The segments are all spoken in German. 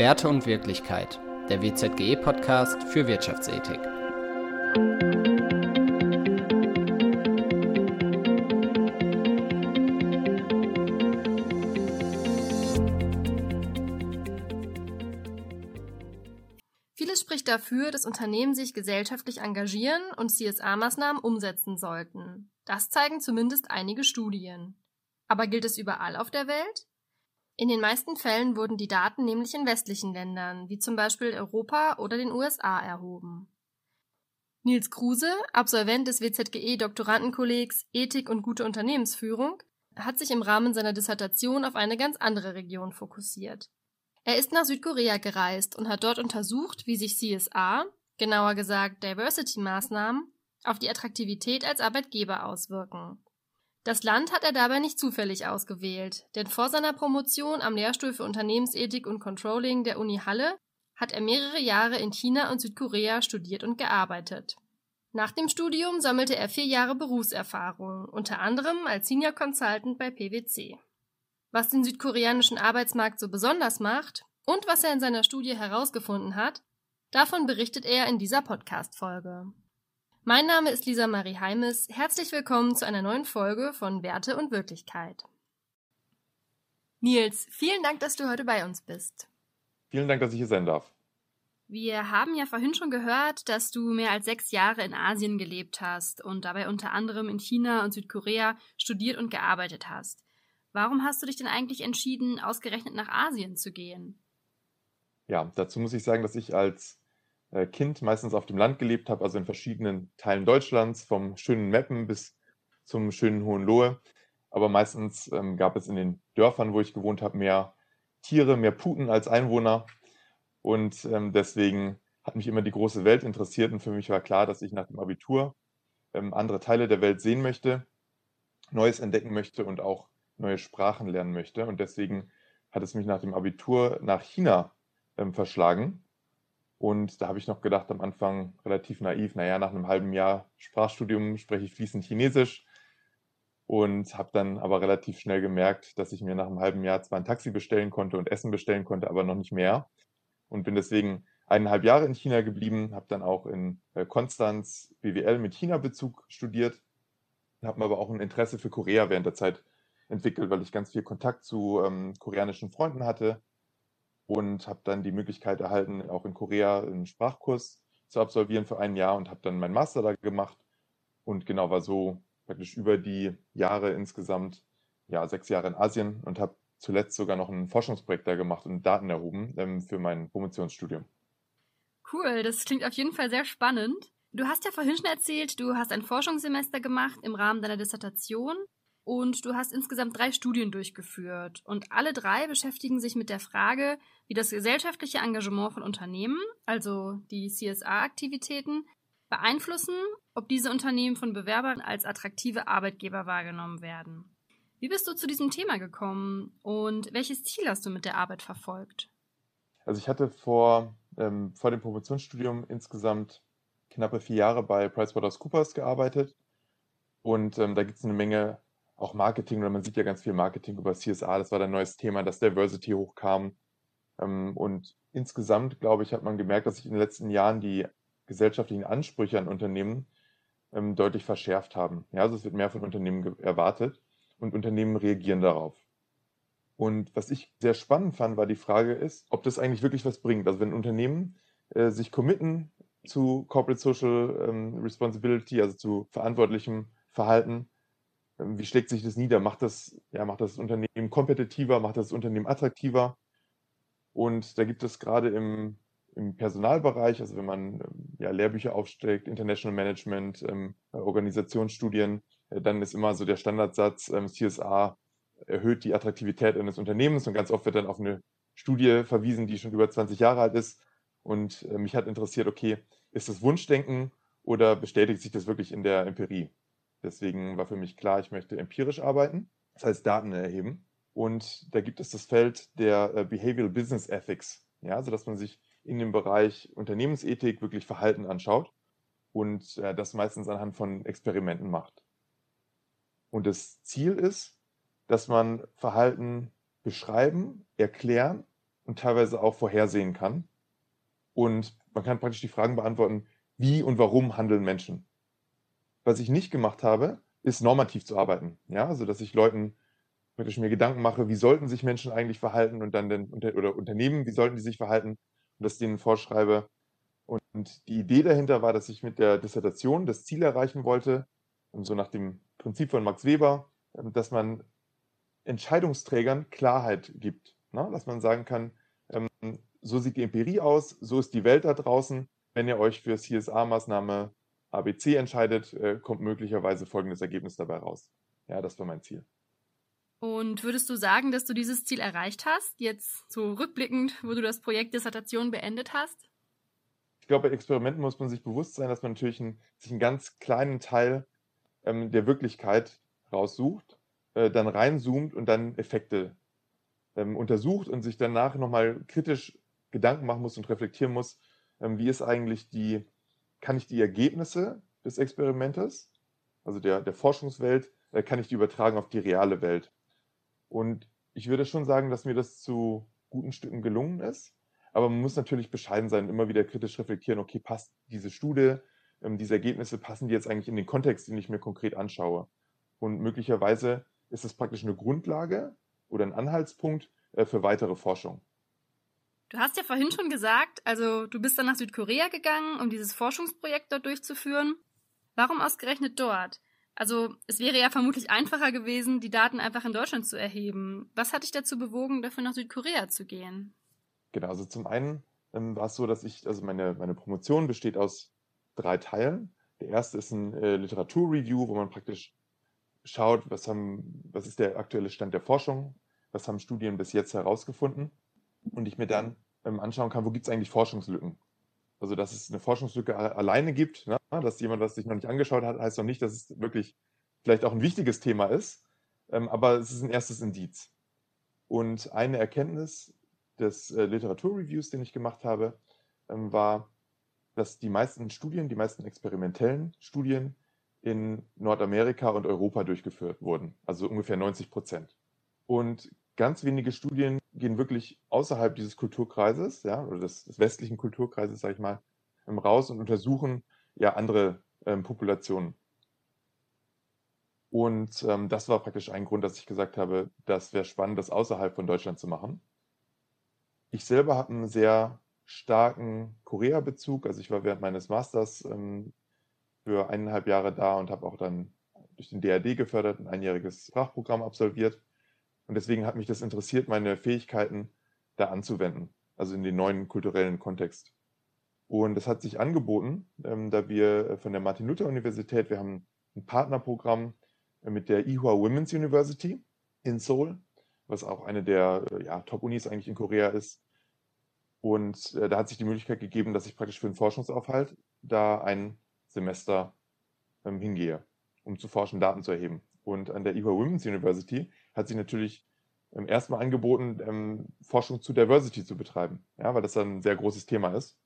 Werte und Wirklichkeit, der WZGE-Podcast für Wirtschaftsethik. Vieles spricht dafür, dass Unternehmen sich gesellschaftlich engagieren und CSA-Maßnahmen umsetzen sollten. Das zeigen zumindest einige Studien. Aber gilt es überall auf der Welt? In den meisten Fällen wurden die Daten nämlich in westlichen Ländern, wie zum Beispiel Europa oder den USA, erhoben. Nils Kruse, Absolvent des WZGE-Doktorandenkollegs Ethik und gute Unternehmensführung, hat sich im Rahmen seiner Dissertation auf eine ganz andere Region fokussiert. Er ist nach Südkorea gereist und hat dort untersucht, wie sich CSA, genauer gesagt Diversity-Maßnahmen, auf die Attraktivität als Arbeitgeber auswirken. Das Land hat er dabei nicht zufällig ausgewählt, denn vor seiner Promotion am Lehrstuhl für Unternehmensethik und Controlling der Uni Halle hat er mehrere Jahre in China und Südkorea studiert und gearbeitet. Nach dem Studium sammelte er vier Jahre Berufserfahrung, unter anderem als Senior Consultant bei PwC. Was den südkoreanischen Arbeitsmarkt so besonders macht und was er in seiner Studie herausgefunden hat, davon berichtet er in dieser Podcast-Folge. Mein Name ist Lisa Marie Heimes. Herzlich willkommen zu einer neuen Folge von Werte und Wirklichkeit. Nils, vielen Dank, dass du heute bei uns bist. Vielen Dank, dass ich hier sein darf. Wir haben ja vorhin schon gehört, dass du mehr als sechs Jahre in Asien gelebt hast und dabei unter anderem in China und Südkorea studiert und gearbeitet hast. Warum hast du dich denn eigentlich entschieden, ausgerechnet nach Asien zu gehen? Ja, dazu muss ich sagen, dass ich als Kind meistens auf dem Land gelebt habe, also in verschiedenen Teilen Deutschlands, vom schönen Meppen bis zum schönen Hohenlohe. Aber meistens ähm, gab es in den Dörfern, wo ich gewohnt habe, mehr Tiere, mehr Puten als Einwohner. Und ähm, deswegen hat mich immer die große Welt interessiert. Und für mich war klar, dass ich nach dem Abitur ähm, andere Teile der Welt sehen möchte, Neues entdecken möchte und auch neue Sprachen lernen möchte. Und deswegen hat es mich nach dem Abitur nach China ähm, verschlagen. Und da habe ich noch gedacht am Anfang relativ naiv, naja, nach einem halben Jahr Sprachstudium spreche ich fließend Chinesisch. Und habe dann aber relativ schnell gemerkt, dass ich mir nach einem halben Jahr zwar ein Taxi bestellen konnte und Essen bestellen konnte, aber noch nicht mehr. Und bin deswegen eineinhalb Jahre in China geblieben, habe dann auch in äh, Konstanz BWL mit China-Bezug studiert, habe mir aber auch ein Interesse für Korea während der Zeit entwickelt, weil ich ganz viel Kontakt zu ähm, koreanischen Freunden hatte und habe dann die Möglichkeit erhalten, auch in Korea einen Sprachkurs zu absolvieren für ein Jahr und habe dann meinen Master da gemacht und genau war so praktisch über die Jahre insgesamt ja sechs Jahre in Asien und habe zuletzt sogar noch ein Forschungsprojekt da gemacht und Daten erhoben ähm, für mein Promotionsstudium. Cool, das klingt auf jeden Fall sehr spannend. Du hast ja vorhin schon erzählt, du hast ein Forschungssemester gemacht im Rahmen deiner Dissertation und du hast insgesamt drei Studien durchgeführt. Und alle drei beschäftigen sich mit der Frage, wie das gesellschaftliche Engagement von Unternehmen, also die CSA-Aktivitäten, beeinflussen, ob diese Unternehmen von Bewerbern als attraktive Arbeitgeber wahrgenommen werden. Wie bist du zu diesem Thema gekommen und welches Ziel hast du mit der Arbeit verfolgt? Also ich hatte vor, ähm, vor dem Promotionsstudium insgesamt knappe vier Jahre bei PricewaterhouseCoopers gearbeitet und ähm, da gibt es eine Menge auch Marketing, oder man sieht ja ganz viel Marketing über CSA, das war ein neues Thema, dass Diversity hochkam. Ähm, und insgesamt, glaube ich, hat man gemerkt, dass sich in den letzten Jahren die gesellschaftlichen Ansprüche an Unternehmen ähm, deutlich verschärft haben. Ja, also es wird mehr von Unternehmen erwartet und Unternehmen reagieren darauf. Und was ich sehr spannend fand, war die Frage ist, ob das eigentlich wirklich was bringt. Also wenn Unternehmen äh, sich committen zu Corporate Social ähm, Responsibility, also zu verantwortlichem Verhalten, wie schlägt sich das nieder? Macht das, ja, macht das Unternehmen kompetitiver, macht das Unternehmen attraktiver? Und da gibt es gerade im, im Personalbereich, also wenn man ähm, ja, Lehrbücher aufsteckt, International Management, ähm, Organisationsstudien, äh, dann ist immer so der Standardsatz, ähm, CSA erhöht die Attraktivität eines Unternehmens und ganz oft wird dann auf eine Studie verwiesen, die schon über 20 Jahre alt ist. Und äh, mich hat interessiert, okay, ist das Wunschdenken oder bestätigt sich das wirklich in der Empirie? Deswegen war für mich klar, ich möchte empirisch arbeiten, das heißt Daten erheben. Und da gibt es das Feld der äh, Behavioral Business Ethics, ja, sodass man sich in dem Bereich Unternehmensethik wirklich Verhalten anschaut und äh, das meistens anhand von Experimenten macht. Und das Ziel ist, dass man Verhalten beschreiben, erklären und teilweise auch vorhersehen kann. Und man kann praktisch die Fragen beantworten, wie und warum handeln Menschen. Was ich nicht gemacht habe, ist normativ zu arbeiten. Ja, also dass ich Leuten praktisch mir Gedanken mache, wie sollten sich Menschen eigentlich verhalten und dann den, oder Unternehmen, wie sollten die sich verhalten und das denen vorschreibe. Und die Idee dahinter war, dass ich mit der Dissertation das Ziel erreichen wollte, so nach dem Prinzip von Max Weber, dass man Entscheidungsträgern Klarheit gibt. Ne? Dass man sagen kann, ähm, so sieht die Empirie aus, so ist die Welt da draußen. Wenn ihr euch für CSA-Maßnahme ABC entscheidet, äh, kommt möglicherweise folgendes Ergebnis dabei raus. Ja, das war mein Ziel. Und würdest du sagen, dass du dieses Ziel erreicht hast, jetzt so rückblickend, wo du das Projekt Dissertation beendet hast? Ich glaube, bei Experimenten muss man sich bewusst sein, dass man natürlich einen, sich einen ganz kleinen Teil ähm, der Wirklichkeit raussucht, äh, dann reinzoomt und dann Effekte ähm, untersucht und sich danach nochmal kritisch Gedanken machen muss und reflektieren muss, ähm, wie ist eigentlich die, kann ich die Ergebnisse des Experimentes, also der, der Forschungswelt, äh, kann ich die übertragen auf die reale Welt. Und ich würde schon sagen, dass mir das zu guten Stücken gelungen ist. Aber man muss natürlich bescheiden sein, immer wieder kritisch reflektieren, okay, passt diese Studie, ähm, diese Ergebnisse, passen die jetzt eigentlich in den Kontext, den ich mir konkret anschaue? Und möglicherweise ist es praktisch eine Grundlage oder ein Anhaltspunkt äh, für weitere Forschung. Du hast ja vorhin schon gesagt, also du bist dann nach Südkorea gegangen, um dieses Forschungsprojekt dort durchzuführen. Warum ausgerechnet dort? Also es wäre ja vermutlich einfacher gewesen, die Daten einfach in Deutschland zu erheben. Was hat dich dazu bewogen, dafür nach Südkorea zu gehen? Genau, also zum einen ähm, war es so, dass ich, also meine, meine Promotion besteht aus drei Teilen. Der erste ist ein äh, Literaturreview, wo man praktisch schaut, was, haben, was ist der aktuelle Stand der Forschung, was haben Studien bis jetzt herausgefunden und ich mir dann ähm, anschauen kann, wo gibt es eigentlich Forschungslücken. Also, dass es eine Forschungslücke alleine gibt, ne? dass jemand das sich noch nicht angeschaut hat, heißt noch nicht, dass es wirklich vielleicht auch ein wichtiges Thema ist, ähm, aber es ist ein erstes Indiz. Und eine Erkenntnis des äh, Literaturreviews, den ich gemacht habe, ähm, war, dass die meisten Studien, die meisten experimentellen Studien in Nordamerika und Europa durchgeführt wurden, also ungefähr 90 Prozent. Und ganz wenige Studien gehen wirklich außerhalb dieses Kulturkreises, ja, oder des, des westlichen Kulturkreises, sage ich mal, ähm, raus und untersuchen ja andere ähm, Populationen. Und ähm, das war praktisch ein Grund, dass ich gesagt habe, das wäre spannend, das außerhalb von Deutschland zu machen. Ich selber habe einen sehr starken Korea-Bezug. Also ich war während meines Masters ähm, für eineinhalb Jahre da und habe auch dann durch den DRD gefördert ein einjähriges Sprachprogramm absolviert. Und deswegen hat mich das interessiert, meine Fähigkeiten da anzuwenden, also in den neuen kulturellen Kontext. Und das hat sich angeboten, ähm, da wir von der Martin-Luther-Universität, wir haben ein Partnerprogramm äh, mit der Ihua Women's University in Seoul, was auch eine der äh, ja, Top-Unis eigentlich in Korea ist. Und äh, da hat sich die Möglichkeit gegeben, dass ich praktisch für einen Forschungsaufhalt da ein Semester ähm, hingehe, um zu forschen, Daten zu erheben. Und an der IHA Women's University hat sich natürlich ähm, erstmal angeboten, ähm, Forschung zu Diversity zu betreiben, ja, weil das ein sehr großes Thema ist.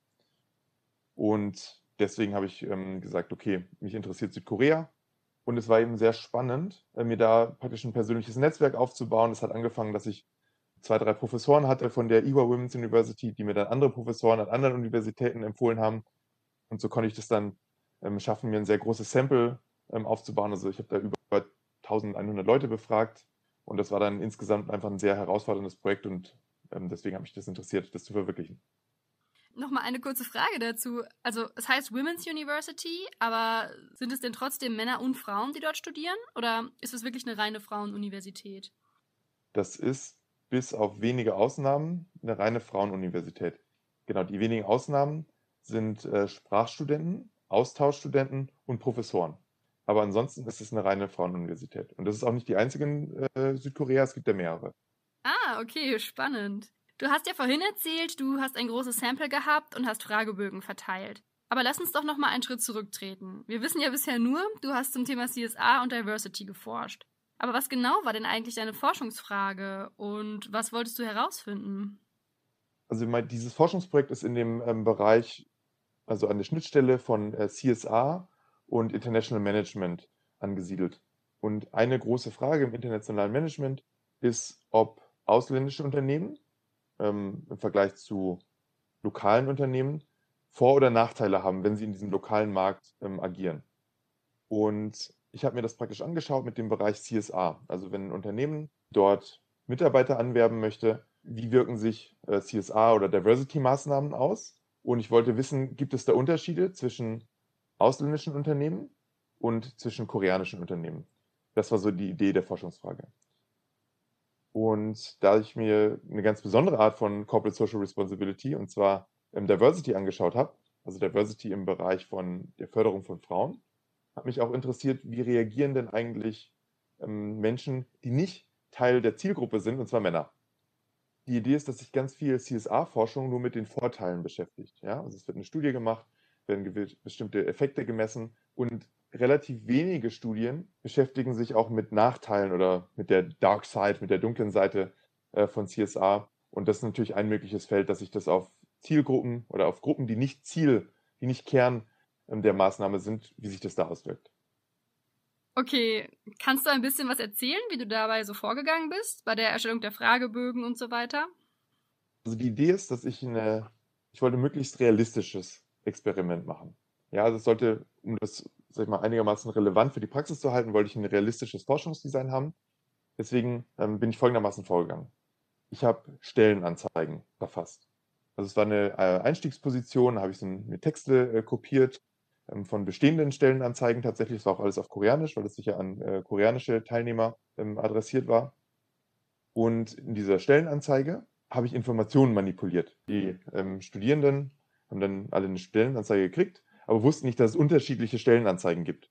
Und deswegen habe ich ähm, gesagt, okay, mich interessiert Südkorea. Und es war eben sehr spannend, äh, mir da praktisch ein persönliches Netzwerk aufzubauen. Es hat angefangen, dass ich zwei, drei Professoren hatte von der IWA Women's University, die mir dann andere Professoren an anderen Universitäten empfohlen haben. Und so konnte ich das dann ähm, schaffen, mir ein sehr großes Sample ähm, aufzubauen. Also ich habe da über 1100 Leute befragt und das war dann insgesamt einfach ein sehr herausforderndes Projekt und ähm, deswegen hat mich das interessiert, das zu verwirklichen. Nochmal eine kurze Frage dazu. Also es heißt Women's University, aber sind es denn trotzdem Männer und Frauen, die dort studieren? Oder ist es wirklich eine reine Frauenuniversität? Das ist bis auf wenige Ausnahmen eine reine Frauenuniversität. Genau, die wenigen Ausnahmen sind äh, Sprachstudenten Austauschstudenten und Professoren. Aber ansonsten ist es eine reine Frauenuniversität. Und das ist auch nicht die einzige in äh, Südkorea, es gibt ja mehrere. Ah, okay, spannend. Du hast ja vorhin erzählt, du hast ein großes Sample gehabt und hast Fragebögen verteilt. Aber lass uns doch noch mal einen Schritt zurücktreten. Wir wissen ja bisher nur, du hast zum Thema CSA und Diversity geforscht. Aber was genau war denn eigentlich deine Forschungsfrage und was wolltest du herausfinden? Also dieses Forschungsprojekt ist in dem ähm, Bereich also an der Schnittstelle von äh, CSA und International Management angesiedelt. Und eine große Frage im internationalen Management ist, ob ausländische Unternehmen ähm, im Vergleich zu lokalen Unternehmen Vor- oder Nachteile haben, wenn sie in diesem lokalen Markt ähm, agieren. Und ich habe mir das praktisch angeschaut mit dem Bereich CSA. Also wenn ein Unternehmen dort Mitarbeiter anwerben möchte, wie wirken sich äh, CSA oder Diversity-Maßnahmen aus? Und ich wollte wissen, gibt es da Unterschiede zwischen ausländischen Unternehmen und zwischen koreanischen Unternehmen? Das war so die Idee der Forschungsfrage. Und da ich mir eine ganz besondere Art von Corporate Social Responsibility, und zwar ähm, Diversity angeschaut habe, also Diversity im Bereich von der Förderung von Frauen, hat mich auch interessiert, wie reagieren denn eigentlich ähm, Menschen, die nicht Teil der Zielgruppe sind, und zwar Männer. Die Idee ist, dass sich ganz viel CSA-Forschung nur mit den Vorteilen beschäftigt. Ja? Also es wird eine Studie gemacht, werden bestimmte Effekte gemessen und relativ wenige Studien beschäftigen sich auch mit Nachteilen oder mit der Dark Side, mit der dunklen Seite äh, von CSA. Und das ist natürlich ein mögliches Feld, dass sich das auf Zielgruppen oder auf Gruppen, die nicht Ziel, die nicht Kern ähm, der Maßnahme sind, wie sich das da auswirkt. Okay, kannst du ein bisschen was erzählen, wie du dabei so vorgegangen bist, bei der Erstellung der Fragebögen und so weiter? Also die Idee ist, dass ich eine, ich wollte möglichst realistisches Experiment machen. Ja, also es sollte, um das, sag ich mal, einigermaßen relevant für die Praxis zu halten, wollte ich ein realistisches Forschungsdesign haben. Deswegen ähm, bin ich folgendermaßen vorgegangen. Ich habe Stellenanzeigen verfasst. Also es war eine äh, Einstiegsposition, habe ich so eine Texte äh, kopiert, ähm, von bestehenden Stellenanzeigen tatsächlich. Es war auch alles auf Koreanisch, weil es sicher an äh, koreanische Teilnehmer ähm, adressiert war. Und in dieser Stellenanzeige habe ich Informationen manipuliert. Die ähm, Studierenden haben dann alle eine Stellenanzeige gekriegt, aber wussten nicht, dass es unterschiedliche Stellenanzeigen gibt.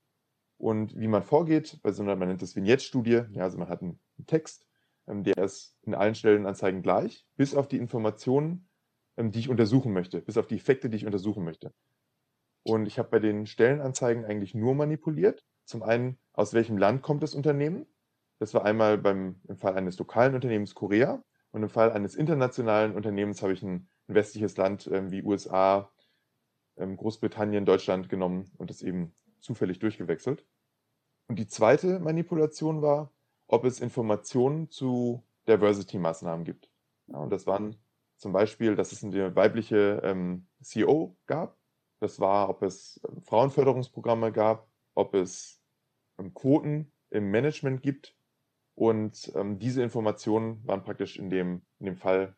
Und wie man vorgeht, bei so einer, man nennt das Vignette-Studie, ja, also man hat einen Text, ähm, der ist in allen Stellenanzeigen gleich, bis auf die Informationen, ähm, die ich untersuchen möchte, bis auf die Effekte, die ich untersuchen möchte. Und ich habe bei den Stellenanzeigen eigentlich nur manipuliert. Zum einen, aus welchem Land kommt das Unternehmen? Das war einmal beim, im Fall eines lokalen Unternehmens Korea und im Fall eines internationalen Unternehmens habe ich ein, ein westliches Land äh, wie USA, ähm, Großbritannien, Deutschland genommen und das eben zufällig durchgewechselt. Und die zweite Manipulation war, ob es Informationen zu Diversity-Maßnahmen gibt. Ja, und das waren zum Beispiel, dass es eine weibliche ähm, CEO gab das war, ob es ähm, Frauenförderungsprogramme gab, ob es ähm, Quoten im Management gibt. Und ähm, diese Informationen waren praktisch in dem, in dem Fall,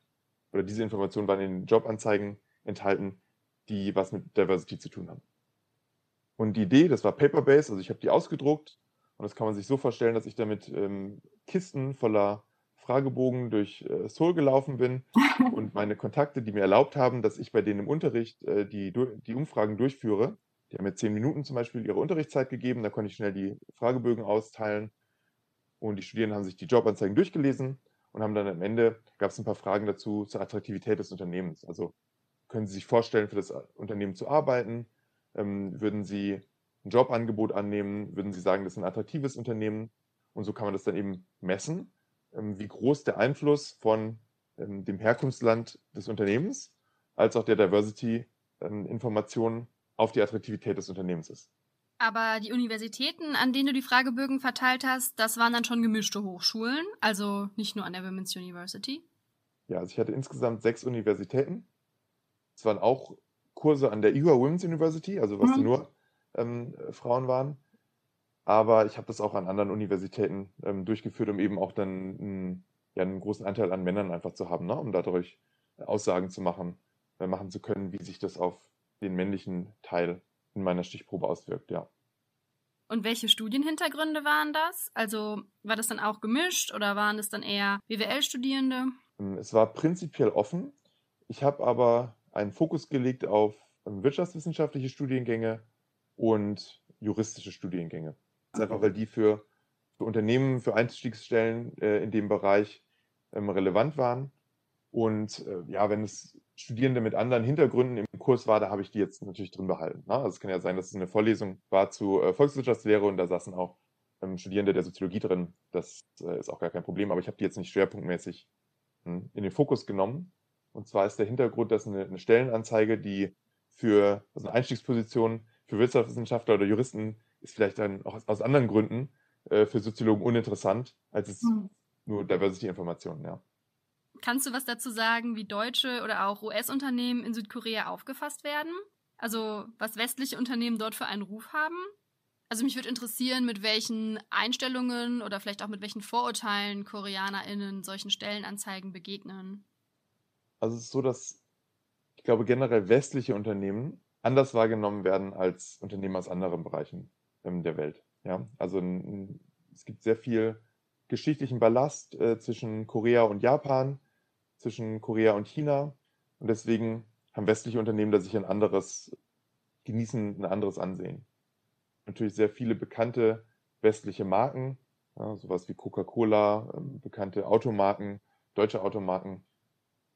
oder diese Informationen waren in den Jobanzeigen enthalten, die was mit Diversity zu tun haben. Und die Idee, das war Paper-Based, also ich habe die ausgedruckt und das kann man sich so vorstellen, dass ich damit ähm, Kisten voller Fragebogen durch äh, Seoul gelaufen bin und meine Kontakte, die mir erlaubt haben, dass ich bei denen im Unterricht äh, die, die Umfragen durchführe. Die haben mir zehn Minuten zum Beispiel ihre Unterrichtszeit gegeben, da konnte ich schnell die Fragebögen austeilen und die Studierenden haben sich die Jobanzeigen durchgelesen und haben dann am Ende, gab es ein paar Fragen dazu zur Attraktivität des Unternehmens. Also können Sie sich vorstellen, für das Unternehmen zu arbeiten? Ähm, würden Sie ein Jobangebot annehmen? Würden Sie sagen, das ist ein attraktives Unternehmen? Und so kann man das dann eben messen ähm, wie groß der Einfluss von ähm, dem Herkunftsland des Unternehmens als auch der Diversity-Informationen ähm, auf die Attraktivität des Unternehmens ist. Aber die Universitäten, an denen du die Fragebögen verteilt hast, das waren dann schon gemischte Hochschulen, also nicht nur an der Women's University? Ja, also ich hatte insgesamt sechs Universitäten. Es waren auch Kurse an der IHA Women's University, also was mhm. nur ähm, Frauen waren. Aber ich habe das auch an anderen Universitäten ähm, durchgeführt, um eben auch dann einen, ja, einen großen Anteil an Männern einfach zu haben, ne? um dadurch Aussagen zu machen, äh, machen zu können, wie sich das auf den männlichen Teil in meiner Stichprobe auswirkt, ja. Und welche Studienhintergründe waren das? Also war das dann auch gemischt oder waren es dann eher BWL-Studierende? Ähm, es war prinzipiell offen. Ich habe aber einen Fokus gelegt auf ähm, wirtschaftswissenschaftliche Studiengänge und juristische Studiengänge. Das ist einfach, weil die für, für Unternehmen, für Einstiegsstellen äh, in dem Bereich ähm, relevant waren. Und äh, ja, wenn es Studierende mit anderen Hintergründen im Kurs war, da habe ich die jetzt natürlich drin behalten. Ne? Also es kann ja sein, dass es eine Vorlesung war zu äh, Volkswirtschaftslehre und da saßen auch ähm, Studierende der Soziologie drin. Das äh, ist auch gar kein Problem, aber ich habe die jetzt nicht schwerpunktmäßig hm, in den Fokus genommen. Und zwar ist der Hintergrund, dass eine, eine Stellenanzeige, die für also eine Einstiegsposition für Wirtschaftswissenschaftler oder Juristen ist vielleicht dann auch aus anderen Gründen äh, für Soziologen uninteressant, als es mhm. nur Diversity-Informationen, ja. Kannst du was dazu sagen, wie deutsche oder auch US-Unternehmen in Südkorea aufgefasst werden? Also was westliche Unternehmen dort für einen Ruf haben? Also mich würde interessieren, mit welchen Einstellungen oder vielleicht auch mit welchen Vorurteilen KoreanerInnen solchen Stellenanzeigen begegnen. Also es ist so, dass ich glaube generell westliche Unternehmen anders wahrgenommen werden als Unternehmen aus anderen Bereichen ähm, der Welt. Ja, also es gibt sehr viel geschichtlichen Ballast äh, zwischen Korea und Japan, zwischen Korea und China und deswegen haben westliche Unternehmen da sich ein anderes genießen ein anderes Ansehen natürlich sehr viele bekannte westliche Marken, ja, sowas wie Coca-Cola, ähm, bekannte Automarken, deutsche Automarken.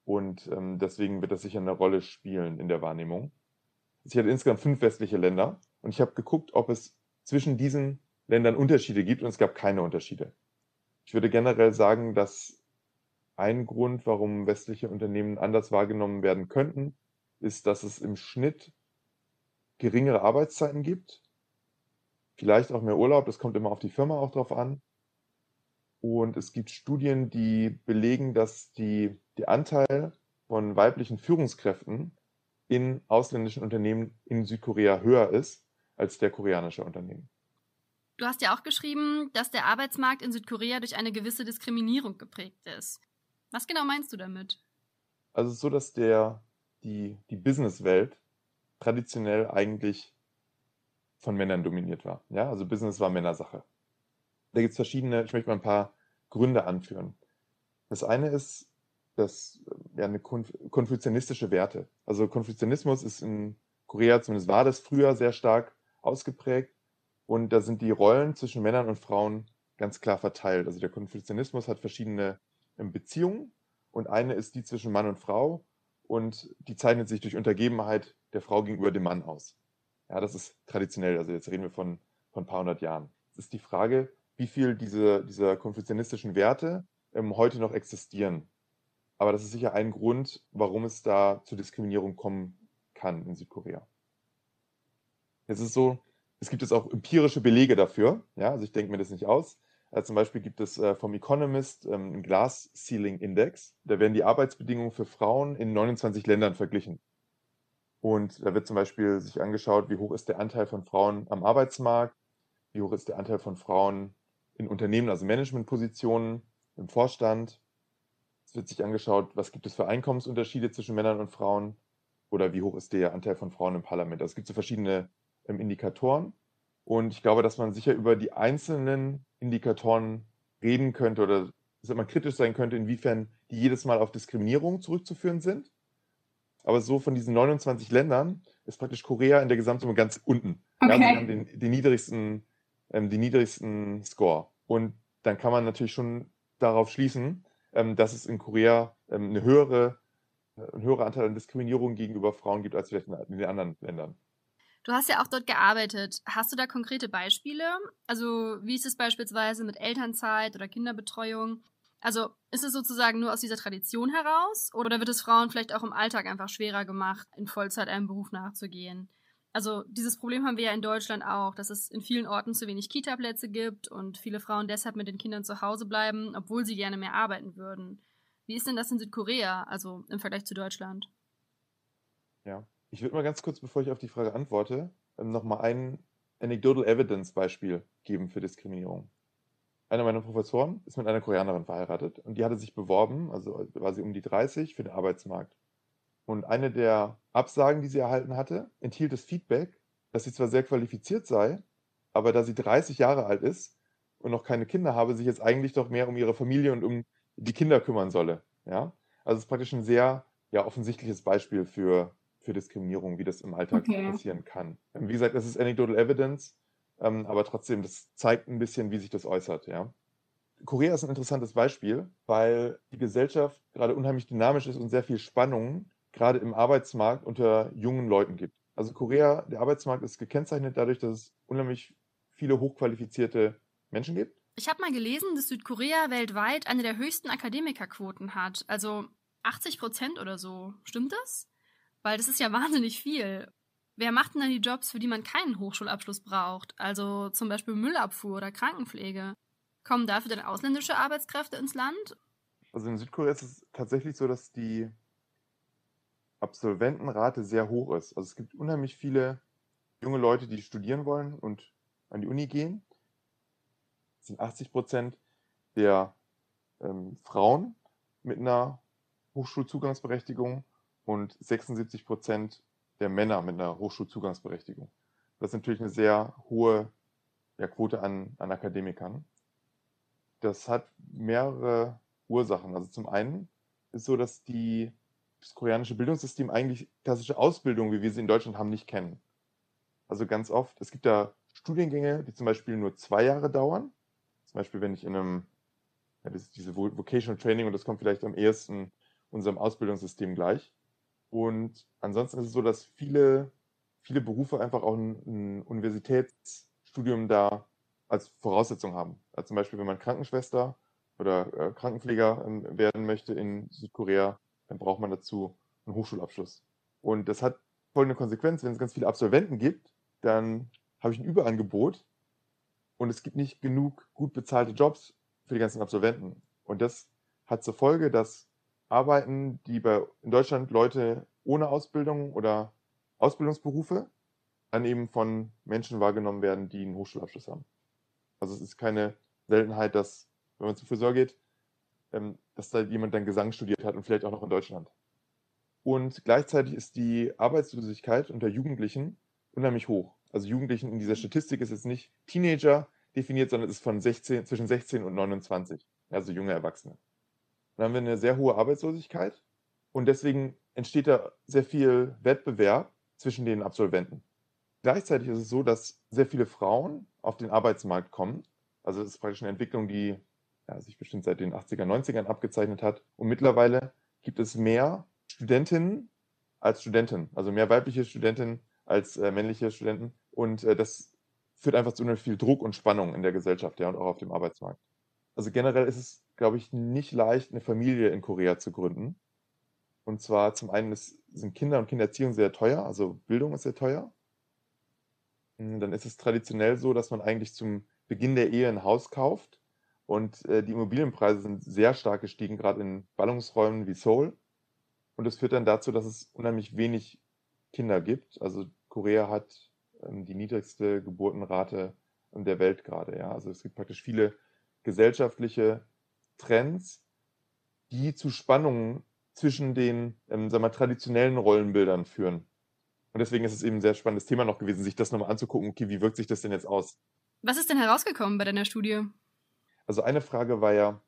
Und ähm, deswegen wird das sicher eine Rolle spielen in der Wahrnehmung. Ich hatte insgesamt fünf westliche Länder und ich habe geguckt, ob es zwischen diesen Ländern Unterschiede gibt und es gab keine Unterschiede. Ich würde generell sagen, dass ein Grund, warum westliche Unternehmen anders wahrgenommen werden könnten, ist, dass es im Schnitt geringere Arbeitszeiten gibt vielleicht auch mehr Urlaub, das kommt immer auf die Firma auch drauf an. Und es gibt Studien, die belegen, dass die, der Anteil von weiblichen Führungskräften in ausländischen Unternehmen in Südkorea höher ist als der koreanische Unternehmen. Du hast ja auch geschrieben, dass der Arbeitsmarkt in Südkorea durch eine gewisse Diskriminierung geprägt ist. Was genau meinst du damit? Also es ist so, dass der, die, die Businesswelt traditionell eigentlich von Männern dominiert war. Ja, also Business war Männersache. Da gibt es verschiedene, ich möchte mal ein paar Gründe anführen. Das eine ist, dass ja eine konfuzianistische Werte. Also Konfuzianismus ist in Korea, zumindest war das früher sehr stark ausgeprägt. Und da sind die Rollen zwischen Männern und Frauen ganz klar verteilt. Also der Konfuzianismus hat verschiedene Beziehungen und eine ist die zwischen Mann und Frau und die zeichnet sich durch Untergebenheit der Frau gegenüber dem Mann aus. Ja, das ist traditionell, also jetzt reden wir von, von ein paar hundert Jahren. Es ist die Frage, wie viel diese, dieser konfuzianistischen Werte ähm, heute noch existieren. Aber das ist sicher ein Grund, warum es da zu Diskriminierung kommen kann in Südkorea. Es ist so, es gibt jetzt auch empirische Belege dafür. Ja, also ich denke mir das nicht aus. Also zum Beispiel gibt es äh, vom Economist ähm, einen Glass Ceiling Index. Da werden die Arbeitsbedingungen für Frauen in 29 Ländern verglichen. Und da wird zum Beispiel sich angeschaut, wie hoch ist der Anteil von Frauen am Arbeitsmarkt, wie hoch ist der Anteil von Frauen in Unternehmen, also Managementpositionen, im Vorstand. Es wird sich angeschaut, was gibt es für Einkommensunterschiede zwischen Männern und Frauen oder wie hoch ist der Anteil von Frauen im Parlament. Also es gibt so verschiedene ähm, Indikatoren. Und ich glaube, dass man sicher über die einzelnen Indikatoren reden könnte oder dass man kritisch sein könnte, inwiefern die jedes Mal auf Diskriminierung zurückzuführen sind aber so von diesen 29 Ländern ist praktisch Korea in der Gesamtsumme ganz unten. Okay. Ja, sie haben den, den niedrigsten, ähm, den niedrigsten Score. Und dann kann man natürlich schon darauf schließen, ähm, dass es in Korea ähm, eine höhere, äh, ein höherer Anteil an Diskriminierung gegenüber Frauen gibt als vielleicht in den anderen Ländern. Du hast ja auch dort gearbeitet. Hast du da konkrete Beispiele? Also wie ist es beispielsweise mit Elternzeit oder Kinderbetreuung? Also ist es sozusagen nur aus dieser Tradition heraus oder wird es Frauen vielleicht auch im Alltag einfach schwerer gemacht, in Vollzeit einem Beruf nachzugehen? Also dieses Problem haben wir ja in Deutschland auch, dass es in vielen Orten zu wenig Kita-Plätze gibt und viele Frauen deshalb mit den Kindern zu Hause bleiben, obwohl sie gerne mehr arbeiten würden. Wie ist denn das in Südkorea, also im Vergleich zu Deutschland? Ja, ich würde mal ganz kurz, bevor ich auf die Frage antworte, ähm, nochmal ein Anecdotal Evidence Beispiel geben für Diskriminierung einer meiner Professoren ist mit einer Koreanerin verheiratet und die hatte sich beworben, also war sie um die 30 für den Arbeitsmarkt. Und eine der Absagen, die sie erhalten hatte, enthielt das Feedback, dass sie zwar sehr qualifiziert sei, aber da sie 30 Jahre alt ist und noch keine Kinder habe, sich jetzt eigentlich doch mehr um ihre Familie und um die Kinder kümmern solle. Ja? Also es ist praktisch ein sehr ja, offensichtliches Beispiel für, für Diskriminierung, wie das im Alltag okay. passieren kann. Wie gesagt, das ist Anecdotal Evidence. Ähm, aber trotzdem, das zeigt ein bisschen, wie sich das äußert, ja. Korea ist ein interessantes Beispiel, weil die Gesellschaft gerade unheimlich dynamisch ist und sehr viel Spannung gerade im Arbeitsmarkt unter jungen Leuten gibt. Also Korea, der Arbeitsmarkt ist gekennzeichnet dadurch, dass es unheimlich viele hochqualifizierte Menschen gibt. Ich habe mal gelesen, dass Südkorea weltweit eine der höchsten Akademikerquoten hat. Also 80 Prozent oder so. Stimmt das? Weil das ist ja wahnsinnig viel. Wer macht denn dann die Jobs, für die man keinen Hochschulabschluss braucht? Also zum Beispiel Müllabfuhr oder Krankenpflege. Kommen dafür denn ausländische Arbeitskräfte ins Land? Also in Südkorea ist es tatsächlich so, dass die Absolventenrate sehr hoch ist. Also es gibt unheimlich viele junge Leute, die studieren wollen und an die Uni gehen. Das sind 80 Prozent der ähm, Frauen mit einer Hochschulzugangsberechtigung und 76 Prozent der Männer mit einer Hochschulzugangsberechtigung. Das ist natürlich eine sehr hohe ja, Quote an, an Akademikern. Das hat mehrere Ursachen. Also zum einen ist so, dass die, das koreanische Bildungssystem eigentlich klassische Ausbildung, wie wir sie in Deutschland haben, nicht kennen. Also ganz oft, es gibt da Studiengänge, die zum Beispiel nur zwei Jahre dauern. Zum Beispiel, wenn ich in einem, ja, das ist diese Vocational Training und das kommt vielleicht am ehesten unserem Ausbildungssystem gleich. Und ansonsten ist es so, dass viele, viele Berufe einfach auch ein, ein Universitätsstudium da als Voraussetzung haben. Also zum Beispiel, wenn man Krankenschwester oder äh, Krankenpfleger ähm, werden möchte in Südkorea, dann braucht man dazu einen Hochschulabschluss. Und das hat folgende Konsequenz, wenn es ganz viele Absolventen gibt, dann habe ich ein Überangebot und es gibt nicht genug gut bezahlte Jobs für die ganzen Absolventen. Und das hat zur Folge, dass Arbeiten, die bei, in Deutschland Leute ohne Ausbildung oder Ausbildungsberufe dann eben von Menschen wahrgenommen werden, die einen Hochschulabschluss haben. Also es ist keine Seltenheit, dass, wenn man zum Friseur geht, ähm, dass da jemand dann Gesang studiert hat und vielleicht auch noch in Deutschland. Und gleichzeitig ist die Arbeitslosigkeit unter Jugendlichen unheimlich hoch. Also Jugendlichen in dieser Statistik ist jetzt nicht Teenager definiert, sondern es ist von 16, zwischen 16 und 29, also junge Erwachsene. Dann haben wir eine sehr hohe Arbeitslosigkeit und deswegen entsteht da sehr viel Wettbewerb zwischen den Absolventen. Gleichzeitig ist es so, dass sehr viele Frauen auf den Arbeitsmarkt kommen. Also es ist praktisch eine Entwicklung, die ja, sich bestimmt seit den 80er, 90ern abgezeichnet hat. Und mittlerweile gibt es mehr Studentinnen als Studenten, also mehr weibliche Studentinnen als äh, männliche Studenten. Und äh, das führt einfach zu unheimlich viel Druck und Spannung in der Gesellschaft ja, und auch auf dem Arbeitsmarkt. Also generell ist es, glaube ich, nicht leicht, eine Familie in Korea zu gründen. Und zwar zum einen ist, sind Kinder und Kindererziehung sehr teuer, also Bildung ist sehr teuer. Hm, dann ist es traditionell so, dass man eigentlich zum Beginn der Ehe ein Haus kauft. Und äh, die Immobilienpreise sind sehr stark gestiegen, gerade in Ballungsräumen wie Seoul. Und das führt dann dazu, dass es unheimlich wenig Kinder gibt. Also Korea hat ähm, die niedrigste Geburtenrate der Welt gerade. Ja? Also es gibt praktisch viele gesellschaftliche Trends, die zu Spannungen zwischen den ähm, sagen wir, traditionellen Rollenbildern führen. Und deswegen ist es eben ein sehr spannendes Thema noch gewesen, sich das nochmal anzugucken, okay, wie wirkt sich das denn jetzt aus? Was ist denn herausgekommen bei deiner Studie? Also eine Frage war ja,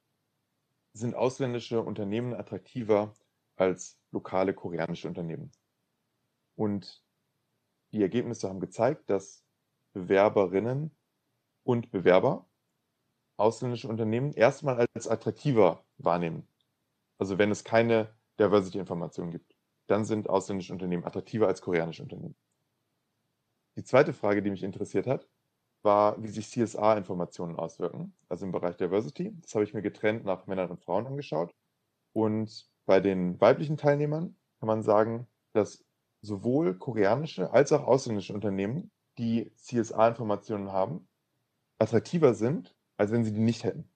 sind ausländische Unternehmen attraktiver als lokale koreanische Unternehmen? Und die Ergebnisse haben gezeigt, dass Bewerberinnen und Bewerber ausländische Unternehmen erstmal als attraktiver wahrnehmen. Also wenn es keine Diversity-Informationen gibt, dann sind ausländische Unternehmen attraktiver als koreanische Unternehmen. Die zweite Frage, die mich interessiert hat, war, wie sich CSA-Informationen auswirken, also im Bereich Diversity. Das habe ich mir getrennt nach Männern und Frauen angeschaut. Und bei den weiblichen Teilnehmern kann man sagen, dass sowohl koreanische als auch ausländische Unternehmen, die CSA-Informationen haben, attraktiver sind, als wenn sie die nicht hätten.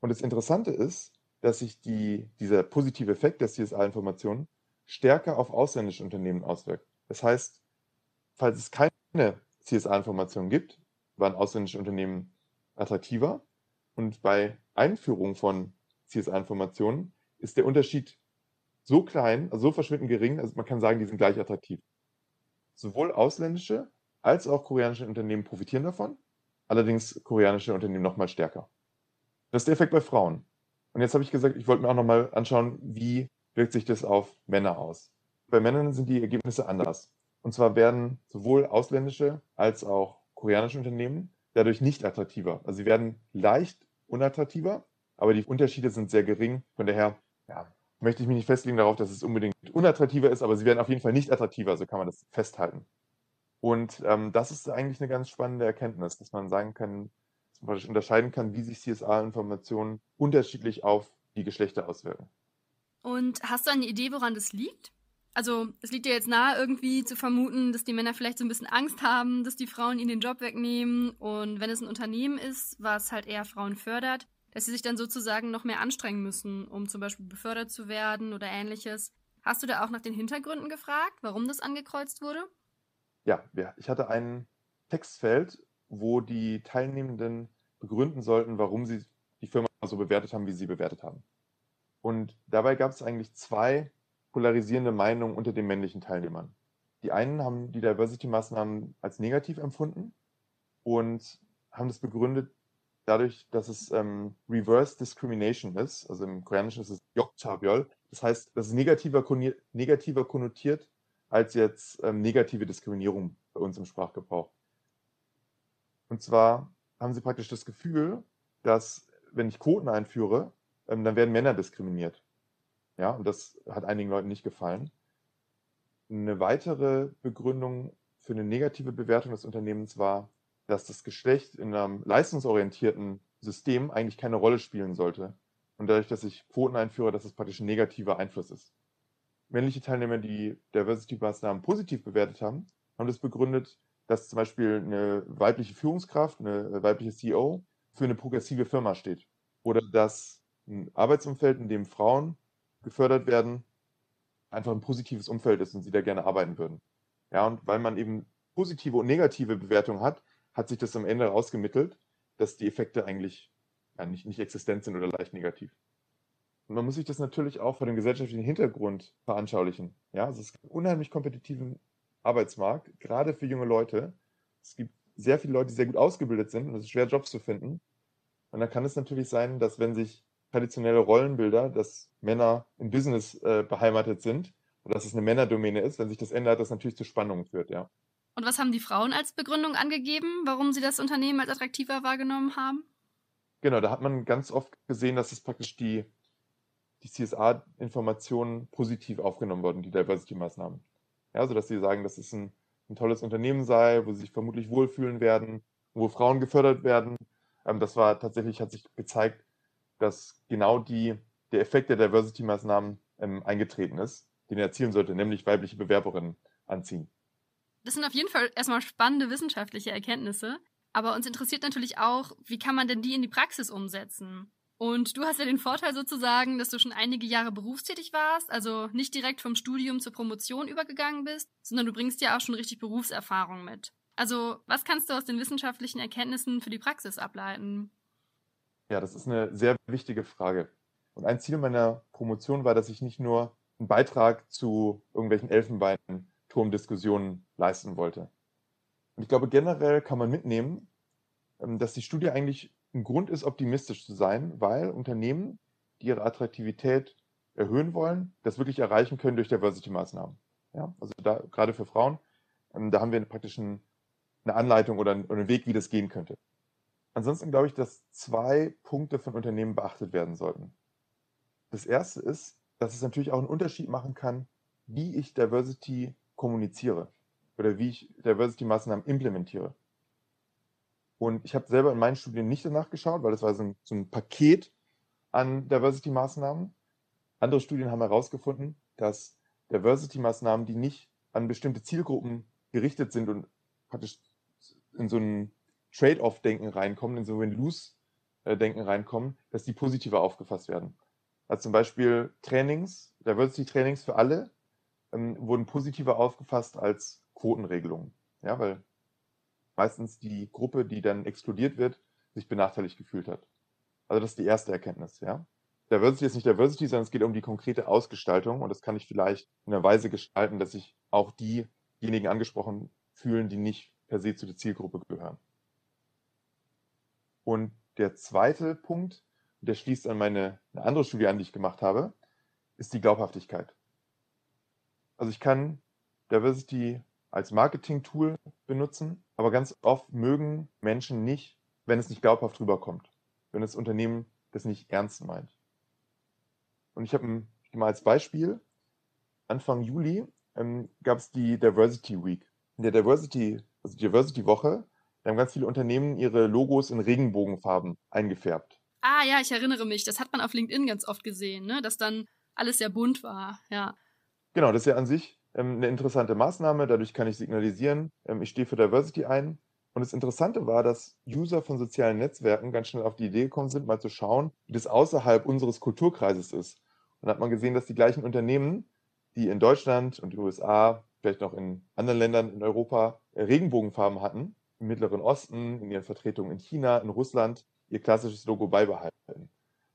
Und das Interessante ist, dass sich die, dieser positive Effekt der CSA-Informationen stärker auf ausländische Unternehmen auswirkt. Das heißt, falls es keine CSA-Informationen gibt, waren ausländische Unternehmen attraktiver. Und bei Einführung von CSA-Informationen ist der Unterschied so klein, also so verschwindend gering, also man kann sagen, die sind gleich attraktiv. Sowohl ausländische als auch koreanische Unternehmen profitieren davon, allerdings koreanische Unternehmen nochmal stärker. Das ist der Effekt bei Frauen. Und jetzt habe ich gesagt, ich wollte mir auch nochmal anschauen, wie wirkt sich das auf Männer aus. Bei Männern sind die Ergebnisse anders. Und zwar werden sowohl ausländische als auch koreanische Unternehmen dadurch nicht attraktiver. Also sie werden leicht unattraktiver, aber die Unterschiede sind sehr gering. Von daher ja, möchte ich mich nicht festlegen darauf, dass es unbedingt unattraktiver ist, aber sie werden auf jeden Fall nicht attraktiver, so kann man das festhalten. Und ähm, das ist eigentlich eine ganz spannende Erkenntnis, dass man sagen kann, dass man unterscheiden kann, wie sich CSA-Informationen unterschiedlich auf die Geschlechter auswirken. Und hast du eine Idee, woran das liegt? Also es liegt ja jetzt nahe, irgendwie zu vermuten, dass die Männer vielleicht so ein bisschen Angst haben, dass die Frauen ihnen den Job wegnehmen. Und wenn es ein Unternehmen ist, was halt eher Frauen fördert, dass sie sich dann sozusagen noch mehr anstrengen müssen, um zum Beispiel befördert zu werden oder ähnliches. Hast du da auch nach den Hintergründen gefragt, warum das angekreuzt wurde? Ja, ich hatte ein Textfeld, wo die Teilnehmenden begründen sollten, warum sie die Firma so bewertet haben, wie sie bewertet haben. Und dabei gab es eigentlich zwei polarisierende Meinungen unter den männlichen Teilnehmern. Die einen haben die Diversity-Maßnahmen als negativ empfunden und haben das begründet dadurch, dass es ähm, Reverse Discrimination ist. Also im Koreanischen ist es Yokchabyol. Das heißt, das ist negativer, negativer konnotiert als jetzt ähm, negative Diskriminierung bei uns im Sprachgebrauch. Und zwar haben sie praktisch das Gefühl, dass wenn ich Quoten einführe, ähm, dann werden Männer diskriminiert. Ja, und das hat einigen Leuten nicht gefallen. Eine weitere Begründung für eine negative Bewertung des Unternehmens war, dass das Geschlecht in einem leistungsorientierten System eigentlich keine Rolle spielen sollte. Und dadurch, dass ich Quoten einführe, dass es praktisch ein negativer Einfluss ist. Männliche Teilnehmer, die Diversity-Maßnahmen positiv bewertet haben, haben das begründet, dass zum Beispiel eine weibliche Führungskraft, eine weibliche CEO für eine progressive Firma steht. Oder dass ein Arbeitsumfeld, in dem Frauen gefördert werden, einfach ein positives Umfeld ist und sie da gerne arbeiten würden. Ja, und weil man eben positive und negative Bewertungen hat, hat sich das am Ende herausgemittelt, dass die Effekte eigentlich ja, nicht, nicht existent sind oder leicht negativ. Und man muss sich das natürlich auch vor dem gesellschaftlichen Hintergrund veranschaulichen. Ja, also es gibt einen unheimlich kompetitiven Arbeitsmarkt, gerade für junge Leute. Es gibt sehr viele Leute, die sehr gut ausgebildet sind und es ist schwer, Jobs zu finden. Und dann kann es natürlich sein, dass wenn sich traditionelle Rollenbilder, dass Männer im Business äh, beheimatet sind oder dass es eine Männerdomäne ist, wenn sich das ändert, das natürlich zu Spannungen führt, ja. Und was haben die Frauen als Begründung angegeben, warum sie das Unternehmen als attraktiver wahrgenommen haben? Genau, da hat man ganz oft gesehen, dass es praktisch die, die CSA-Informationen positiv aufgenommen wurden, die Diversity-Maßnahmen. Ja, sodass sie sagen, dass es ein, ein tolles Unternehmen sei, wo sie sich vermutlich wohlfühlen werden, wo Frauen gefördert werden. Ähm, das war tatsächlich, hat sich gezeigt, dass genau die, der Effekt der Diversity-Maßnahmen ähm, eingetreten ist, den er erzielen sollte, nämlich weibliche Bewerberinnen anziehen. Das sind auf jeden Fall erstmal spannende wissenschaftliche Erkenntnisse. Aber uns interessiert natürlich auch, wie kann man denn die in die Praxis umsetzen? Und du hast ja den Vorteil sozusagen, dass du schon einige Jahre berufstätig warst, also nicht direkt vom Studium zur Promotion übergegangen bist, sondern du bringst ja auch schon richtig Berufserfahrung mit. Also, was kannst du aus den wissenschaftlichen Erkenntnissen für die Praxis ableiten? Ja, das ist eine sehr wichtige Frage. Und ein Ziel meiner Promotion war, dass ich nicht nur einen Beitrag zu irgendwelchen Elfenbeinen Turmdiskussionen leisten wollte. Und ich glaube, generell kann man mitnehmen, ähm, dass die Studie eigentlich ein Grund ist, optimistisch zu sein, weil Unternehmen, die ihre Attraktivität erhöhen wollen, das wirklich erreichen können durch Diversity-Maßnahmen. Ja, also da, gerade für Frauen, ähm, da haben wir praktisch eine Anleitung oder einen Weg, wie das gehen könnte. Ansonsten glaube ich, dass zwei Punkte von Unternehmen beachtet werden sollten. Das erste ist, dass es natürlich auch einen Unterschied machen kann, wie ich Diversity kommuniziere oder wie ich Diversity-Maßnahmen implementiere. Und ich habe selber in meinen Studien nicht danach geschaut, weil das war so ein, so ein Paket an Diversity-Maßnahmen. Andere Studien haben herausgefunden, dass Diversity-Maßnahmen, die nicht an bestimmte Zielgruppen gerichtet sind und praktisch in so ein Trade-off-Denken reinkommen, in so ein Lose-Denken reinkommen, dass die positiver aufgefasst werden. Also zum Beispiel Trainings, Diversity-Trainings für alle, ähm, wurden positiver aufgefasst als Quotenregelungen. Ja, weil meistens die Gruppe, die dann exkludiert wird, sich benachteiligt gefühlt hat. Also das ist die erste Erkenntnis, ja. Diversity ist nicht Diversity, sondern es geht um die konkrete Ausgestaltung und das kann ich vielleicht in einer Weise gestalten, dass sich auch diejenigen angesprochen fühlen, die nicht per se zu der Zielgruppe gehören. Und der zweite Punkt, der schließt an meine eine andere Studie an, die ich gemacht habe, ist die Glaubhaftigkeit. Also ich kann Diversity als Marketing-Tool benutzen, aber ganz oft mögen Menschen nicht, wenn es nicht glaubhaft rüberkommt, wenn das Unternehmen das nicht ernst meint. Und ich habe mal als Beispiel, Anfang Juli ähm, gab es die Diversity Week. In der Diversity, also die Diversity Woche, da haben ganz viele Unternehmen ihre Logos in Regenbogenfarben eingefärbt. Ah ja, ich erinnere mich. Das hat man auf LinkedIn ganz oft gesehen, ne? dass dann alles sehr bunt war. Ja. Genau, das ist ja an sich eine interessante Maßnahme. Dadurch kann ich signalisieren, ähm, ich stehe für Diversity ein. Und das Interessante war, dass User von sozialen Netzwerken ganz schnell auf die Idee gekommen sind, mal zu schauen, wie das außerhalb unseres Kulturkreises ist. Und da hat man gesehen, dass die gleichen Unternehmen, die in Deutschland und den USA, vielleicht noch in anderen Ländern in Europa äh, Regenbogenfarben hatten, im Mittleren Osten, in ihren Vertretungen in China, in Russland, ihr klassisches Logo beibehalten.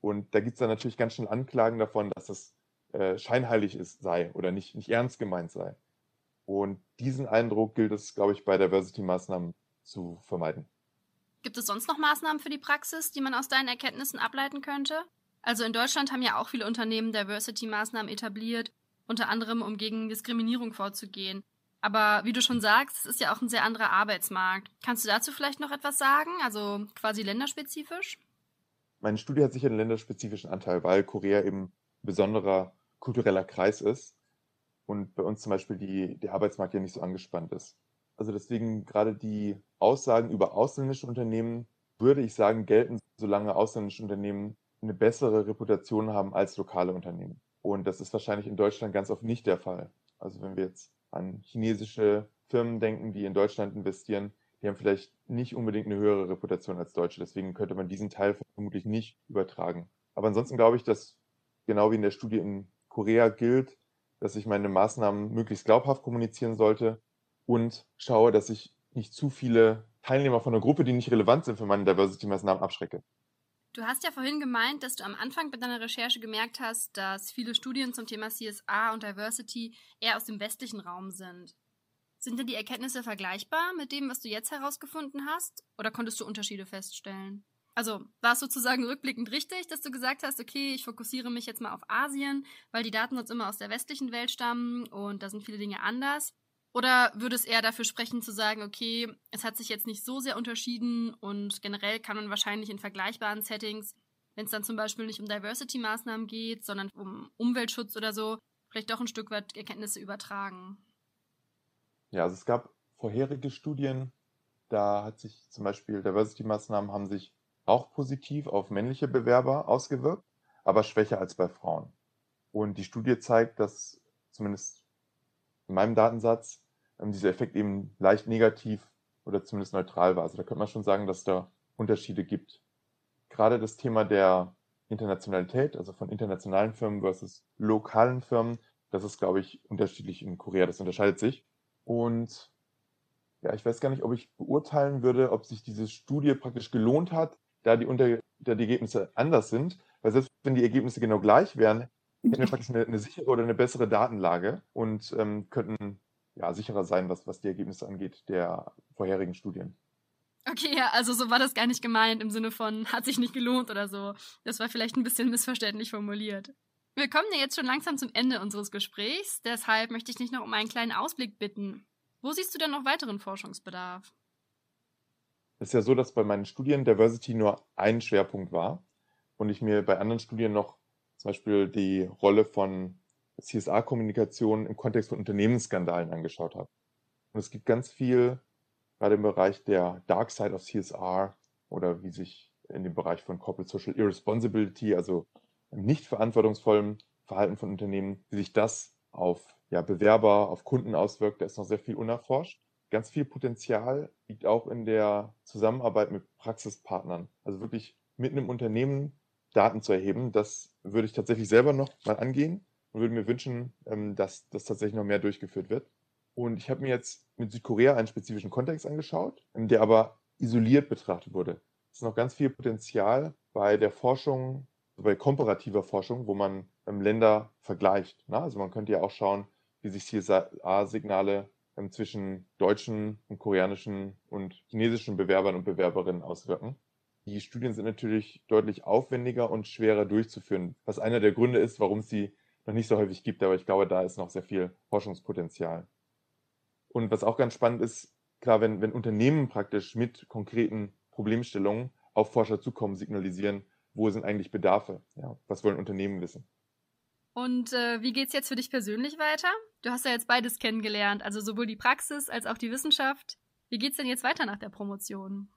Und da gibt es dann natürlich ganz schnell Anklagen davon, dass das äh, scheinheilig ist, sei oder nicht, nicht ernst gemeint sei. Und diesen Eindruck gilt es, glaube ich, bei Diversity-Maßnahmen zu vermeiden. Gibt es sonst noch Maßnahmen für die Praxis, die man aus deinen Erkenntnissen ableiten könnte? Also in Deutschland haben ja auch viele Unternehmen Diversity-Maßnahmen etabliert, unter anderem um gegen Diskriminierung vorzugehen. Aber wie du schon sagst, es ist ja auch ein sehr anderer Arbeitsmarkt. Kannst du dazu vielleicht noch etwas sagen, also quasi länderspezifisch? Meine Studie hat sicher einen länderspezifischen Anteil, weil Korea eben besonderer kultureller Kreis ist und bei uns zum Beispiel die, der Arbeitsmarkt ja nicht so angespannt ist. Also deswegen gerade die Aussagen über ausländische Unternehmen, würde ich sagen, gelten, solange ausländische Unternehmen eine bessere Reputation haben als lokale Unternehmen. Und das ist wahrscheinlich in Deutschland ganz oft nicht der Fall. Also wenn wir jetzt an chinesische Firmen denken, die in Deutschland investieren, die haben vielleicht nicht unbedingt eine höhere Reputation als Deutsche. Deswegen könnte man diesen Teil vermutlich nicht übertragen. Aber ansonsten glaube ich, dass genau wie in der Studie in Korea gilt, dass ich meine Maßnahmen möglichst glaubhaft kommunizieren sollte und schaue, dass ich nicht zu viele Teilnehmer von der Gruppe, die nicht relevant sind für meine Diversity-Maßnahmen, abschrecke. Du hast ja vorhin gemeint, dass du am Anfang bei deiner Recherche gemerkt hast, dass viele Studien zum Thema CSA und Diversity eher aus dem westlichen Raum sind. Sind denn die Erkenntnisse vergleichbar mit dem, was du jetzt herausgefunden hast? Oder konntest du Unterschiede feststellen? Also war es sozusagen rückblickend richtig, dass du gesagt hast, okay, ich fokussiere mich jetzt mal auf Asien, weil die Daten sonst immer aus der westlichen Welt stammen und da sind viele Dinge anders? Oder würde es eher dafür sprechen zu sagen, okay, es hat sich jetzt nicht so sehr unterschieden und generell kann man wahrscheinlich in vergleichbaren Settings, wenn es dann zum Beispiel nicht um Diversity-Maßnahmen geht, sondern um Umweltschutz oder so, vielleicht doch ein Stück weit Erkenntnisse übertragen? Ja, also es gab vorherige Studien, da hat sich zum Beispiel Diversity-Maßnahmen haben sich auch positiv auf männliche Bewerber ausgewirkt, aber schwächer als bei Frauen. Und die Studie zeigt, dass zumindest in meinem Datensatz ähm, dieser Effekt eben leicht negativ oder zumindest neutral war. Also da könnte man schon sagen, dass da Unterschiede gibt. Gerade das Thema der Internationalität, also von internationalen Firmen versus lokalen Firmen, das ist, glaube ich, unterschiedlich in Korea. Das unterscheidet sich. Und ja, ich weiß gar nicht, ob ich beurteilen würde, ob sich diese Studie praktisch gelohnt hat, da die, unter, da die Ergebnisse anders sind. Weil selbst wenn die Ergebnisse genau gleich wären, hätten wir praktisch eine, eine sichere oder eine bessere Datenlage und ähm, könnten ja, sicherer sein, was, was die Ergebnisse angeht der vorherigen Studien. Okay, ja, also so war das gar nicht gemeint im Sinne von hat sich nicht gelohnt oder so. Das war vielleicht ein bisschen missverständlich formuliert. Wir kommen ja jetzt schon langsam zum Ende unseres Gesprächs, deshalb möchte ich dich noch um einen kleinen Ausblick bitten. Wo siehst du denn noch weiteren Forschungsbedarf? Es ist ja so, dass bei meinen Studien Diversity nur ein Schwerpunkt war und ich mir bei anderen Studien noch zum Beispiel die Rolle von CSA-Kommunikation im Kontext von Unternehmensskandalen angeschaut habe. Und es gibt ganz viel, gerade im Bereich der Dark Side of CSR oder wie sich in dem Bereich von Corporate Social Irresponsibility, also nicht verantwortungsvollem Verhalten von Unternehmen, wie sich das auf ja, Bewerber, auf Kunden auswirkt, da ist noch sehr viel unerforscht. Ganz viel Potenzial liegt auch in der Zusammenarbeit mit Praxispartnern. Also wirklich mit einem Unternehmen Daten zu erheben. Das würde ich tatsächlich selber noch mal angehen und würde mir wünschen, ähm, dass das tatsächlich noch mehr durchgeführt wird. Und ich habe mir jetzt mit Südkorea einen spezifischen Kontext angeschaut, der aber isoliert betrachtet wurde. Es ist noch ganz viel Potenzial bei der Forschung, bei komparativer Forschung, wo man ähm, Länder vergleicht. Ne? Also man könnte ja auch schauen, wie sich CSA-Signale zwischen deutschen und koreanischen und chinesischen Bewerbern und Bewerberinnen auswirken. Die Studien sind natürlich deutlich aufwendiger und schwerer durchzuführen, was einer der Gründe ist, warum es sie noch nicht so häufig gibt. Aber ich glaube, da ist noch sehr viel Forschungspotenzial. Und was auch ganz spannend ist, klar, wenn, wenn Unternehmen praktisch mit konkreten Problemstellungen auf Forscher zukommen, signalisieren, wo sind eigentlich Bedarfe? Ja, was wollen Unternehmen wissen? Und äh, wie es jetzt für dich persönlich weiter? Du hast ja jetzt beides kennengelernt, also sowohl die Praxis als auch die Wissenschaft. Wie geht es denn jetzt weiter nach der Promotion?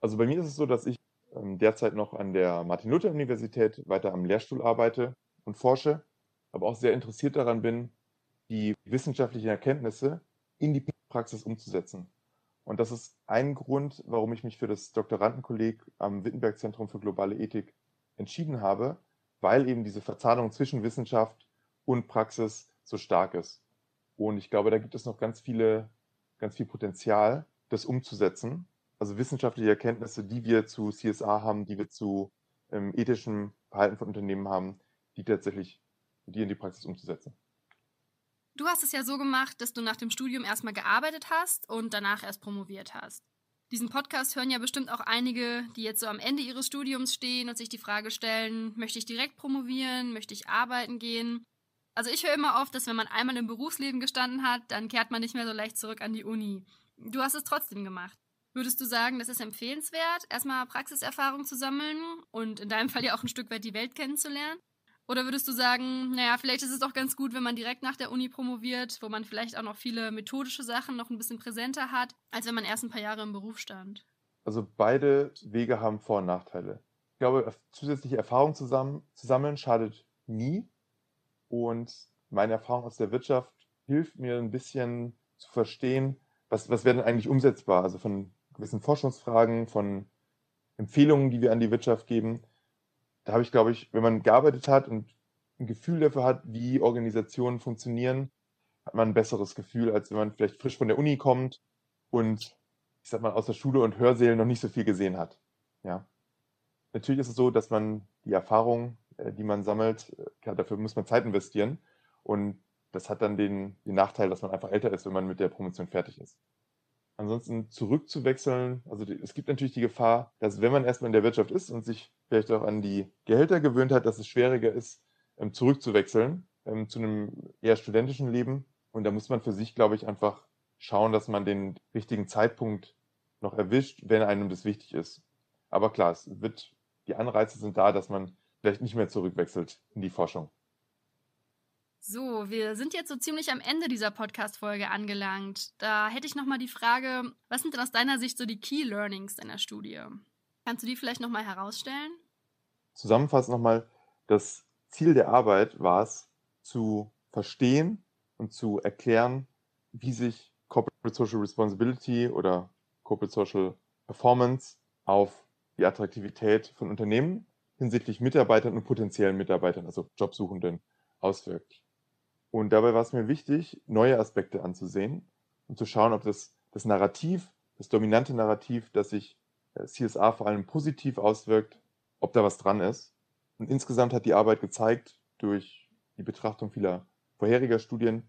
Also bei mir ist es so, dass ich ähm, derzeit noch an der Martin-Luther-Universität weiter am Lehrstuhl arbeite und forsche, aber auch sehr interessiert daran bin, die wissenschaftlichen Erkenntnisse in die Praxis umzusetzen. Und das ist ein Grund, warum ich mich für das Doktorandenkolleg am Wittenberg Zentrum für globale Ethik entschieden habe, weil eben diese Verzahnung zwischen Wissenschaft und Praxis so stark ist. Und ich glaube, da gibt es noch ganz viele, ganz viel Potenzial, das umzusetzen. Also wissenschaftliche Erkenntnisse, die wir zu CSA haben, die wir zu ähm, ethischem Verhalten von Unternehmen haben, die tatsächlich, die in die Praxis umzusetzen. Du hast es ja so gemacht, dass du nach dem Studium erstmal gearbeitet hast und danach erst promoviert hast. Diesen Podcast hören ja bestimmt auch einige, die jetzt so am Ende ihres Studiums stehen und sich die Frage stellen, möchte ich direkt promovieren, möchte ich arbeiten gehen? Also ich höre immer oft, dass wenn man einmal im Berufsleben gestanden hat, dann kehrt man nicht mehr so leicht zurück an die Uni. Du hast es trotzdem gemacht. Würdest du sagen, das ist empfehlenswert, erstmal Praxiserfahrung zu sammeln und in deinem Fall ja auch ein Stück weit die Welt kennenzulernen? Oder würdest du sagen, naja, vielleicht ist es doch ganz gut, wenn man direkt nach der Uni promoviert, wo man vielleicht auch noch viele methodische Sachen noch ein bisschen präsenter hat, als wenn man erst ein paar Jahre im Beruf stand? Also beide Wege haben Vor- und Nachteile. Ich glaube, zusätzliche Erfahrung zusammen, zu sammeln schadet nie. Und meine Erfahrung aus der Wirtschaft hilft mir ein bisschen zu verstehen, was, was wäre denn eigentlich umsetzbar? Also von gewissen Forschungsfragen, von Empfehlungen, die wir an die Wirtschaft geben da habe ich, glaube ich, wenn man gearbeitet hat und ein Gefühl dafür hat, wie Organisationen funktionieren, hat man ein besseres Gefühl, als wenn man vielleicht frisch von der Uni kommt und, ich sag mal, aus der Schule und Hörsälen noch nicht so viel gesehen hat. Ja. Natürlich ist es so, dass man die Erfahrung, äh, die man sammelt, äh, dafür muss man Zeit investieren. Und das hat dann den, den Nachteil, dass man einfach älter ist, wenn man mit der Promotion fertig ist. Ansonsten zurückzuwechseln, also es gibt natürlich die Gefahr, dass wenn man erstmal in der Wirtschaft ist und sich vielleicht auch an die Gehälter gewöhnt hat, dass es schwieriger ist, ähm, zurückzuwechseln ähm, zu einem eher studentischen Leben. Und da muss man für sich, glaube ich, einfach schauen, dass man den richtigen Zeitpunkt noch erwischt, wenn einem das wichtig ist. Aber klar, es wird, die Anreize sind da, dass man vielleicht nicht mehr zurückwechselt in die Forschung. So, wir sind jetzt so ziemlich am Ende dieser Podcast-Folge angelangt. Da hätte ich nochmal die Frage, was sind denn aus deiner Sicht so die Key Learnings deiner Studie? Kannst du die vielleicht nochmal herausstellen? Zusammenfassend nochmal, das Ziel der Arbeit war es, zu verstehen und zu erklären, wie sich Corporate Social Responsibility oder Corporate Social Performance auf die Attraktivität von Unternehmen hinsichtlich Mitarbeitern und potenziellen Mitarbeitern, also Jobsuchenden, auswirkt. Und dabei war es mir wichtig, neue Aspekte anzusehen und zu schauen, ob das, das Narrativ, das dominante Narrativ, das sich äh, CSA vor allem positiv auswirkt, ob da was dran ist. Und insgesamt hat die Arbeit gezeigt, durch die Betrachtung vieler vorheriger Studien,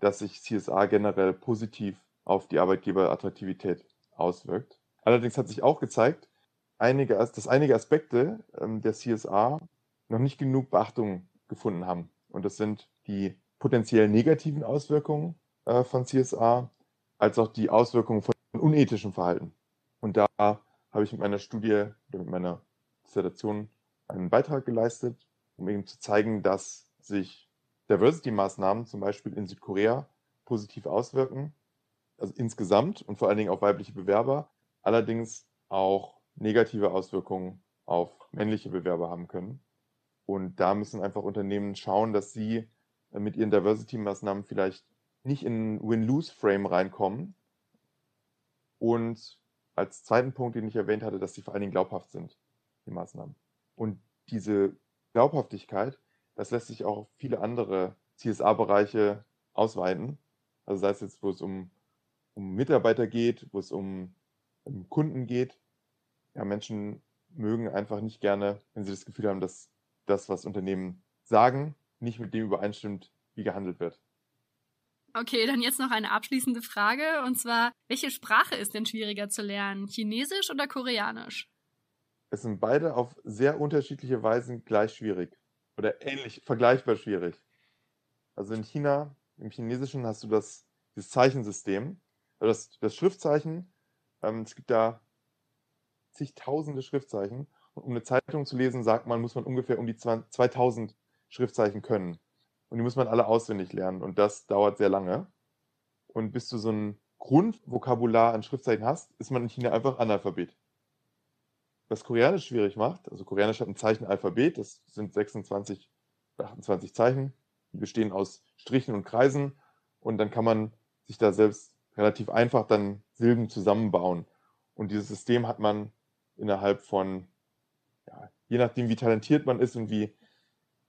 dass sich CSA generell positiv auf die Arbeitgeberattraktivität auswirkt. Allerdings hat sich auch gezeigt, einige, dass einige Aspekte ähm, der CSA noch nicht genug Beachtung gefunden haben. Und das sind die potenziell negativen Auswirkungen äh, von CSA, als auch die Auswirkungen von unethischem Verhalten. Und da habe ich mit meiner Studie oder mit meiner Dissertation einen Beitrag geleistet, um eben zu zeigen, dass sich Diversity-Maßnahmen zum Beispiel in Südkorea positiv auswirken, also insgesamt und vor allen Dingen auf weibliche Bewerber, allerdings auch negative Auswirkungen auf männliche Bewerber haben können. Und da müssen einfach Unternehmen schauen, dass sie mit ihren Diversity-Maßnahmen vielleicht nicht in Win-Lose-Frame reinkommen. Und als zweiten Punkt, den ich erwähnt hatte, dass sie vor allen Dingen glaubhaft sind, die Maßnahmen. Und diese Glaubhaftigkeit, das lässt sich auch auf viele andere CSA-Bereiche ausweiten. Also sei es jetzt, wo es um, um Mitarbeiter geht, wo es um, um Kunden geht. Ja, Menschen mögen einfach nicht gerne, wenn sie das Gefühl haben, dass das, was Unternehmen sagen, nicht mit dem übereinstimmt, wie gehandelt wird. Okay, dann jetzt noch eine abschließende Frage und zwar, welche Sprache ist denn schwieriger zu lernen? Chinesisch oder Koreanisch? Es sind beide auf sehr unterschiedliche Weisen gleich schwierig oder ähnlich, vergleichbar schwierig. Also in China, im Chinesischen hast du das, das Zeichensystem, also das, das Schriftzeichen. Ähm, es gibt da zigtausende Schriftzeichen. Und um eine Zeitung zu lesen, sagt man, muss man ungefähr um die 2000 Schriftzeichen können. Und die muss man alle auswendig lernen. Und das dauert sehr lange. Und bis du so ein Grundvokabular an Schriftzeichen hast, ist man in China einfach Analphabet. Was Koreanisch schwierig macht, also Koreanisch hat ein Zeichenalphabet, das sind 26, 28 Zeichen, die bestehen aus Strichen und Kreisen. Und dann kann man sich da selbst relativ einfach dann Silben zusammenbauen. Und dieses System hat man innerhalb von, ja, je nachdem, wie talentiert man ist und wie,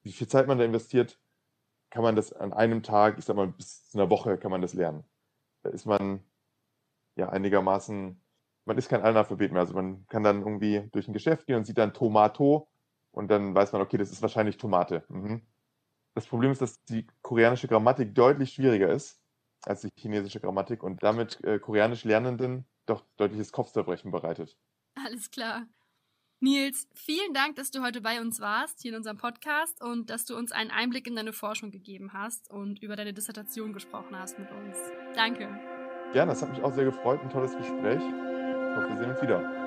wie viel Zeit man da investiert, kann man das an einem Tag, ich sag mal, bis zu einer Woche kann man das lernen. Da ist man ja einigermaßen, man ist kein Analphabet mehr. Also man kann dann irgendwie durch ein Geschäft gehen und sieht dann Tomato und dann weiß man, okay, das ist wahrscheinlich Tomate. Mhm. Das Problem ist, dass die koreanische Grammatik deutlich schwieriger ist als die chinesische Grammatik und damit äh, koreanisch Lernenden doch deutliches Kopfzerbrechen bereitet. Alles klar. Nils, vielen Dank, dass du heute bei uns warst, hier in unserem Podcast und dass du uns einen Einblick in deine Forschung gegeben hast und über deine Dissertation gesprochen hast mit uns. Danke. Gerne, das hat mich auch sehr gefreut, ein tolles Gespräch. Ich hoffe, wir sehen uns wieder.